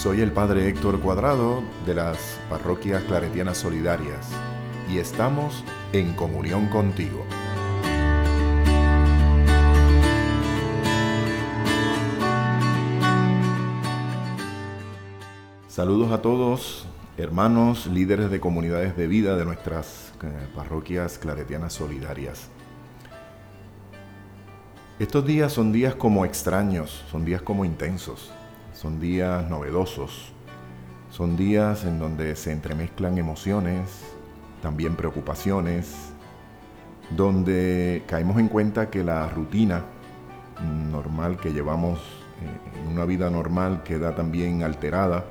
Soy el Padre Héctor Cuadrado de las Parroquias Claretianas Solidarias y estamos en comunión contigo. Saludos a todos, hermanos, líderes de comunidades de vida de nuestras eh, parroquias claretianas solidarias. Estos días son días como extraños, son días como intensos, son días novedosos, son días en donde se entremezclan emociones, también preocupaciones, donde caemos en cuenta que la rutina normal que llevamos eh, en una vida normal queda también alterada,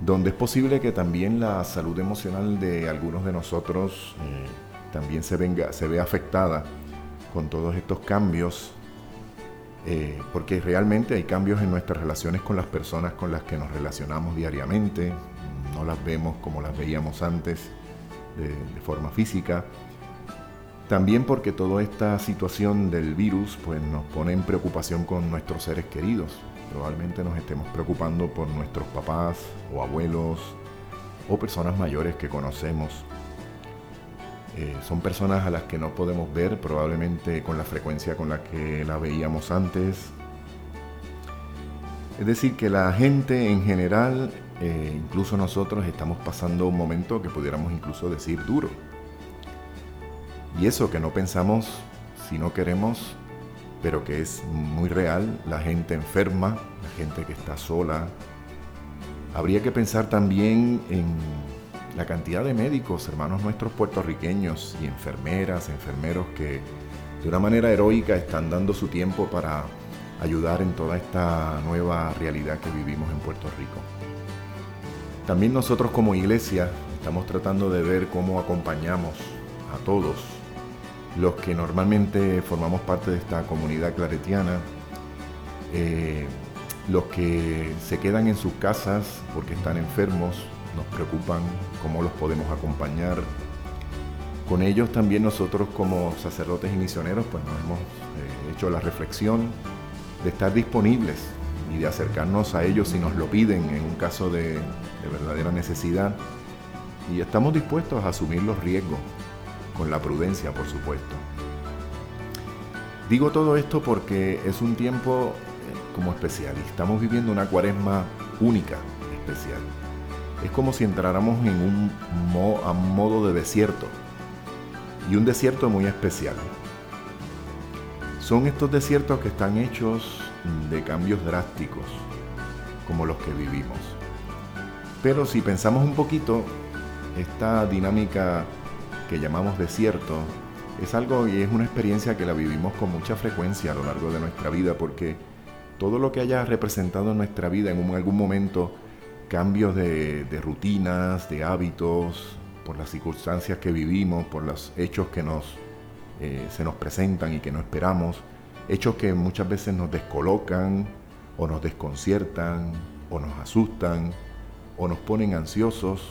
donde es posible que también la salud emocional de algunos de nosotros eh, también se, venga, se vea afectada con todos estos cambios, eh, porque realmente hay cambios en nuestras relaciones con las personas con las que nos relacionamos diariamente, no las vemos como las veíamos antes de, forma física. También porque toda esta situación del virus pues, nos pone en preocupación con nuestros seres queridos. Probablemente nos estemos preocupando por nuestros papás o abuelos o personas mayores que conocemos eh, son personas a las que no podemos ver probablemente con la frecuencia con la que la veíamos antes. Es decir, que la gente en general, eh, incluso nosotros, estamos pasando un momento que pudiéramos incluso decir duro. Y eso que no pensamos si no queremos, pero que es muy real, la gente enferma, la gente que está sola. Habría que pensar también en la cantidad de médicos, hermanos nuestros puertorriqueños y enfermeras, enfermeros que de una manera heroica están dando su tiempo para ayudar en toda esta nueva realidad que vivimos en Puerto Rico. También nosotros como iglesia estamos tratando de ver cómo acompañamos a todos los que normalmente formamos parte de esta comunidad claretiana, eh, los que se quedan en sus casas porque están enfermos, nos preocupan, cómo los podemos acompañar. Con ellos también nosotros como sacerdotes y misioneros pues nos hemos eh, hecho la reflexión de estar disponibles y de acercarnos a ellos si nos lo piden en un caso de, de verdadera necesidad. Y estamos dispuestos a asumir los riesgos, con la prudencia por supuesto. Digo todo esto porque es un tiempo eh, como especial y estamos viviendo una cuaresma única, especial es como si entráramos en un modo de desierto. Y un desierto muy especial. Son estos desiertos que están hechos de cambios drásticos, como los que vivimos. Pero si pensamos un poquito, esta dinámica que llamamos desierto es algo y es una experiencia que la vivimos con mucha frecuencia a lo largo de nuestra vida, porque todo lo que haya representado en nuestra vida en algún momento cambios de, rutinas, de hábitos, por las circunstancias que vivimos, por los hechos que nos, eh, se nos presentan y que no esperamos, hechos que muchas veces nos descolocan o nos desconciertan o nos asustan o nos ponen ansiosos.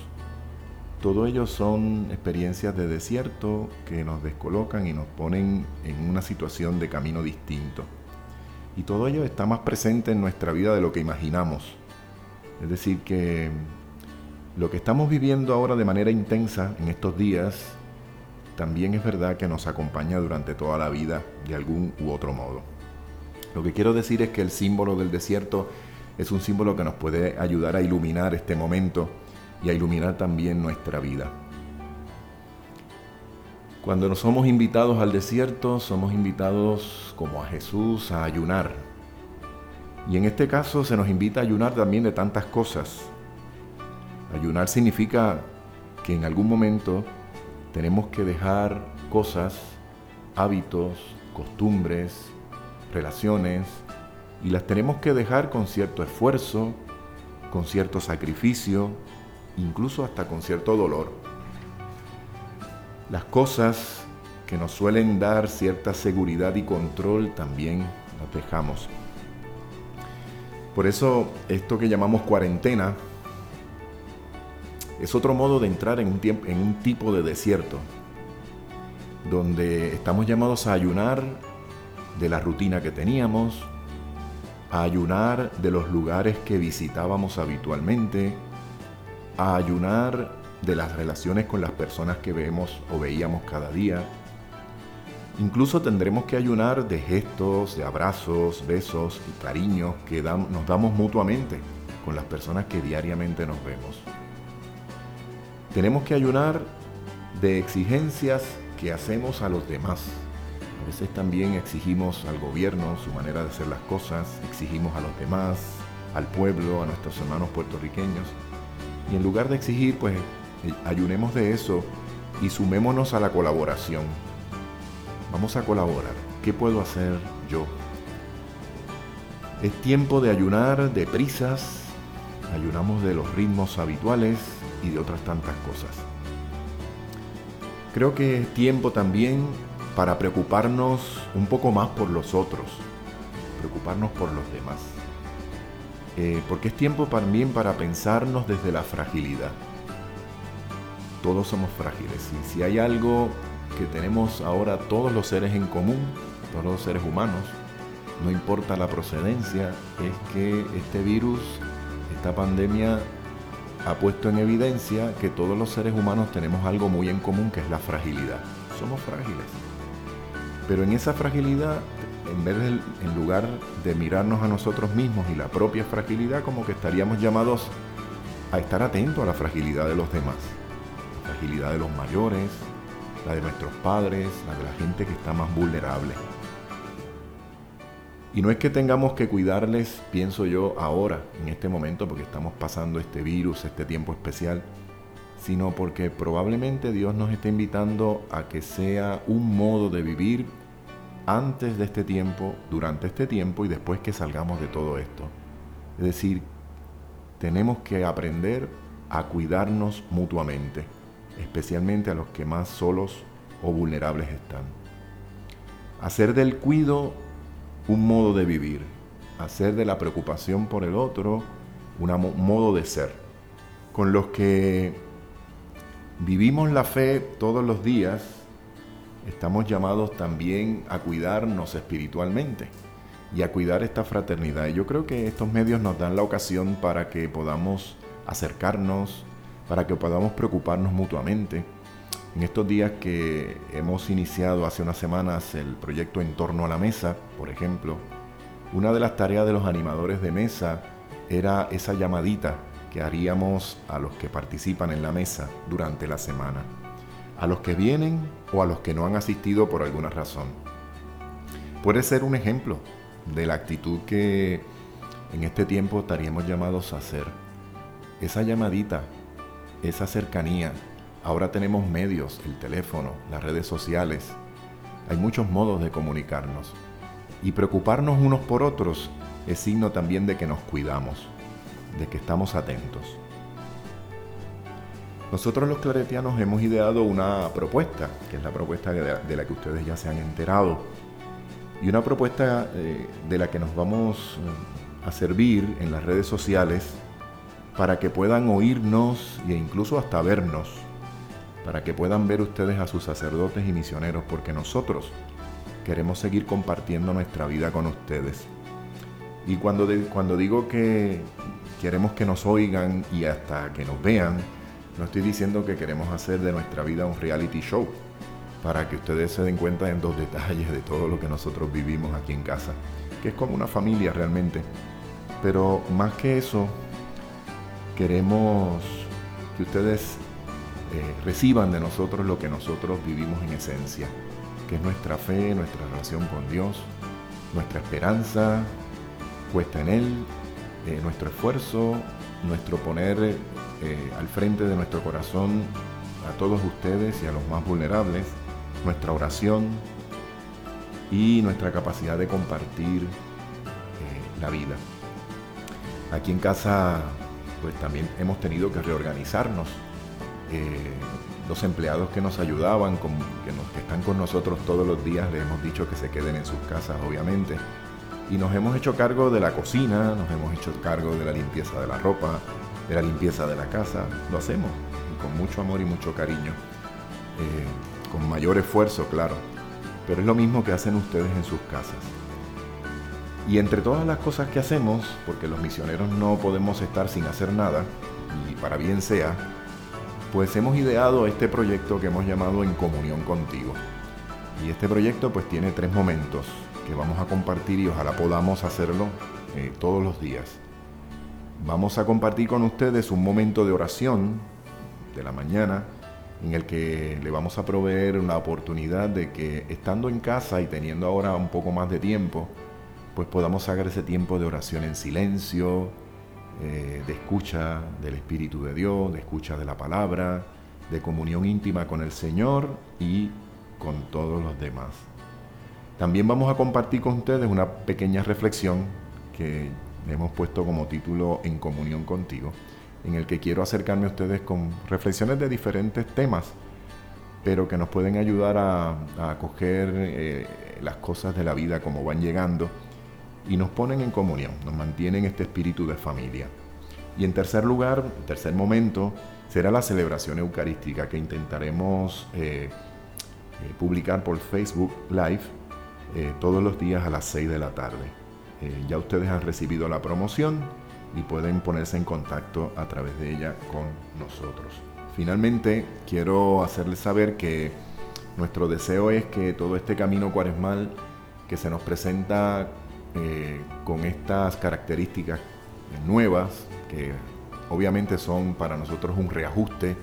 Todo ello son experiencias de desierto que nos descolocan y nos ponen en una situación de camino distinto. Y todo ello está más presente en nuestra vida de lo que imaginamos. Es decir, que lo que estamos viviendo ahora de manera intensa en estos días, también es verdad que nos acompaña durante toda la vida de algún u otro modo. Lo que quiero decir es que el símbolo del desierto es un símbolo que nos puede ayudar a iluminar este momento y a iluminar también nuestra vida. Cuando nos somos invitados al desierto, somos invitados como a Jesús a ayunar, y en este caso se nos invita a ayunar también de tantas cosas. Ayunar significa que en algún momento tenemos que dejar cosas, hábitos, costumbres, relaciones, y las tenemos que dejar con cierto esfuerzo, con cierto sacrificio, incluso hasta con cierto dolor. Las cosas que nos suelen dar cierta seguridad y control también las dejamos. Por eso esto que llamamos cuarentena es otro modo de entrar en un, tiempo, en un tipo de desierto, donde estamos llamados a ayunar de la rutina que teníamos, a ayunar de los lugares que visitábamos habitualmente, a ayunar de las relaciones con las personas que vemos o veíamos cada día. Incluso tendremos que ayunar de gestos, de abrazos, besos y cariños que nos damos mutuamente con las personas que diariamente nos vemos. Tenemos que ayunar de exigencias que hacemos a los demás. A veces también exigimos al gobierno su manera de hacer las cosas, exigimos a los demás, al pueblo, a nuestros hermanos puertorriqueños. Y en lugar de exigir, pues eh, ayunemos de eso y sumémonos a la colaboración. Vamos a colaborar. ¿Qué puedo hacer yo? Es tiempo de ayunar de prisas, ayunamos de los ritmos habituales y de otras tantas cosas. Creo que es tiempo también para preocuparnos un poco más por los otros, preocuparnos por los demás. Eh, porque es tiempo también para pensarnos desde la fragilidad. Todos somos frágiles y si hay algo que tenemos ahora todos los seres en común, todos los seres humanos, no importa la procedencia, es que este virus, esta pandemia ha puesto en evidencia que todos los seres humanos tenemos algo muy en común que es la fragilidad. Somos frágiles. Pero en esa fragilidad, en vez de, en lugar de mirarnos a nosotros mismos y la propia fragilidad, como que estaríamos llamados a estar atentos a la fragilidad de los demás. La fragilidad de los mayores, la de nuestros padres, la de la gente que está más vulnerable. Y no es que tengamos que cuidarles, pienso yo, ahora, en este momento, porque estamos pasando este virus, este tiempo especial, sino porque probablemente Dios nos está invitando a que sea un modo de vivir antes de este tiempo, durante este tiempo y después que salgamos de todo esto. Es decir, tenemos que aprender a cuidarnos mutuamente, especialmente a los que más solos o vulnerables están. Hacer del cuido un modo de vivir, hacer de la preocupación por el otro un modo de ser, con los que vivimos la fe todos los días, estamos llamados también a cuidarnos espiritualmente y a cuidar esta fraternidad. Y yo creo que estos medios nos dan la ocasión para que podamos acercarnos, para que podamos preocuparnos mutuamente. En estos días que hemos iniciado hace unas semanas el proyecto En torno a la mesa, por ejemplo, una de las tareas de los animadores de mesa era esa llamadita que haríamos a los que participan en la mesa durante la semana, a los que vienen o a los que no han asistido por alguna razón. Puede ser un ejemplo de la actitud que en este tiempo estaríamos llamados a hacer. Esa llamadita, esa cercanía, Ahora tenemos medios, el teléfono, las redes sociales. Hay muchos modos de comunicarnos. Y preocuparnos unos por otros es signo también de que nos cuidamos, de que estamos atentos. Nosotros los claretianos hemos ideado una propuesta, que es la propuesta de la que ustedes ya se han enterado, y una propuesta eh, de la que nos vamos eh, a servir en las redes sociales para que puedan oírnos e incluso hasta vernos para que puedan ver ustedes a sus sacerdotes y misioneros, porque nosotros queremos seguir compartiendo nuestra vida con ustedes. Y cuando, cuando digo que queremos que nos oigan y hasta que nos vean, no estoy diciendo que queremos hacer de nuestra vida un reality show, para que ustedes se den cuenta en dos detalles de todo lo que nosotros vivimos aquí en casa, que es como una familia realmente. Pero más que eso, queremos que ustedes eh, reciban de nosotros lo que nosotros vivimos en esencia, que es nuestra fe, nuestra relación con Dios, nuestra esperanza puesta en Él, eh, nuestro esfuerzo, nuestro poner eh, al frente de nuestro corazón a todos ustedes y a los más vulnerables, nuestra oración y nuestra capacidad de compartir la vida. Aquí en casa pues también hemos tenido que reorganizarnos eh, los empleados que nos ayudaban, que, que están con nosotros todos los días, les hemos dicho que se queden en sus casas, obviamente. Y nos hemos hecho cargo de la cocina, nos hemos hecho cargo de la limpieza de la ropa, de la limpieza de la casa. Lo hacemos con mucho amor y mucho cariño. Eh, con mayor esfuerzo, claro. Pero es lo mismo que hacen ustedes en sus casas. Y entre todas las cosas que hacemos, porque los misioneros no podemos estar sin hacer nada, y para bien sea, pues hemos ideado este proyecto que hemos llamado En Comunión Contigo. Y este proyecto pues tiene tres momentos que vamos a compartir y ojalá podamos hacerlo eh, todos los días. Vamos a compartir con ustedes un momento de oración de la mañana en el que le vamos a proveer una oportunidad de que estando en casa y teniendo ahora un poco más de tiempo, pues podamos sacar ese tiempo de oración en silencio, eh, de escucha del Espíritu de Dios, de escucha de la palabra, de comunión íntima con el Señor y con todos los demás. También vamos a compartir con ustedes una pequeña reflexión que hemos puesto como título En comunión contigo, en el que quiero acercarme a ustedes con reflexiones de diferentes temas, pero que nos pueden ayudar a, acoger eh, las cosas de la vida como van llegando y nos ponen en comunión, nos mantienen este espíritu de familia. Y en tercer lugar, tercer momento, será la celebración eucarística que intentaremos eh, eh, publicar por Facebook Live eh, todos los días a las 6 de la tarde. ya ustedes han recibido la promoción y pueden ponerse en contacto a través de ella con nosotros. Finalmente, quiero hacerles saber que nuestro deseo es que todo este camino cuaresmal que se nos presenta eh, con estas características nuevas, que obviamente son para nosotros un reajuste,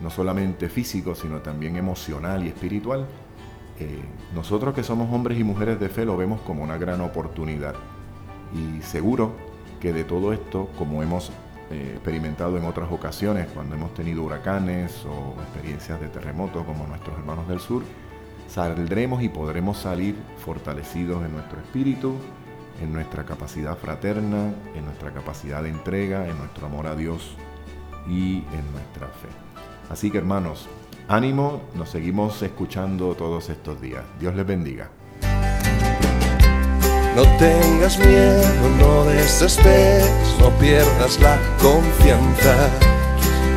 no solamente físico, sino también emocional y espiritual, eh, nosotros que somos hombres y mujeres de fe lo vemos como una gran oportunidad. Y seguro que de todo esto, como hemos eh, experimentado en otras ocasiones, cuando hemos tenido huracanes o experiencias de terremotos como nuestros hermanos del sur, saldremos y podremos salir fortalecidos en nuestro espíritu, en nuestra capacidad fraterna, en nuestra capacidad de entrega, en nuestro amor a Dios y en nuestra fe. Así que hermanos, ánimo, nos seguimos escuchando todos estos días. Dios les bendiga. No tengas miedo, no desesperes, no pierdas la confianza.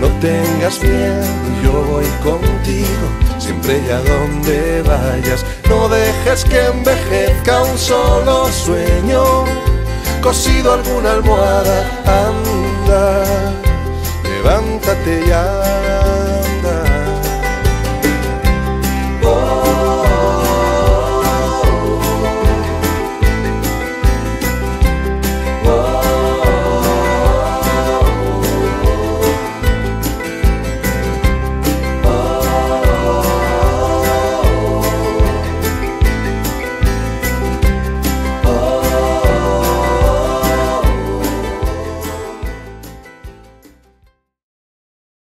No tengas miedo, yo voy contigo siempre y a donde vayas. No dejes que envejezca un solo sueño, cosido alguna almohada, anda, levántate ya.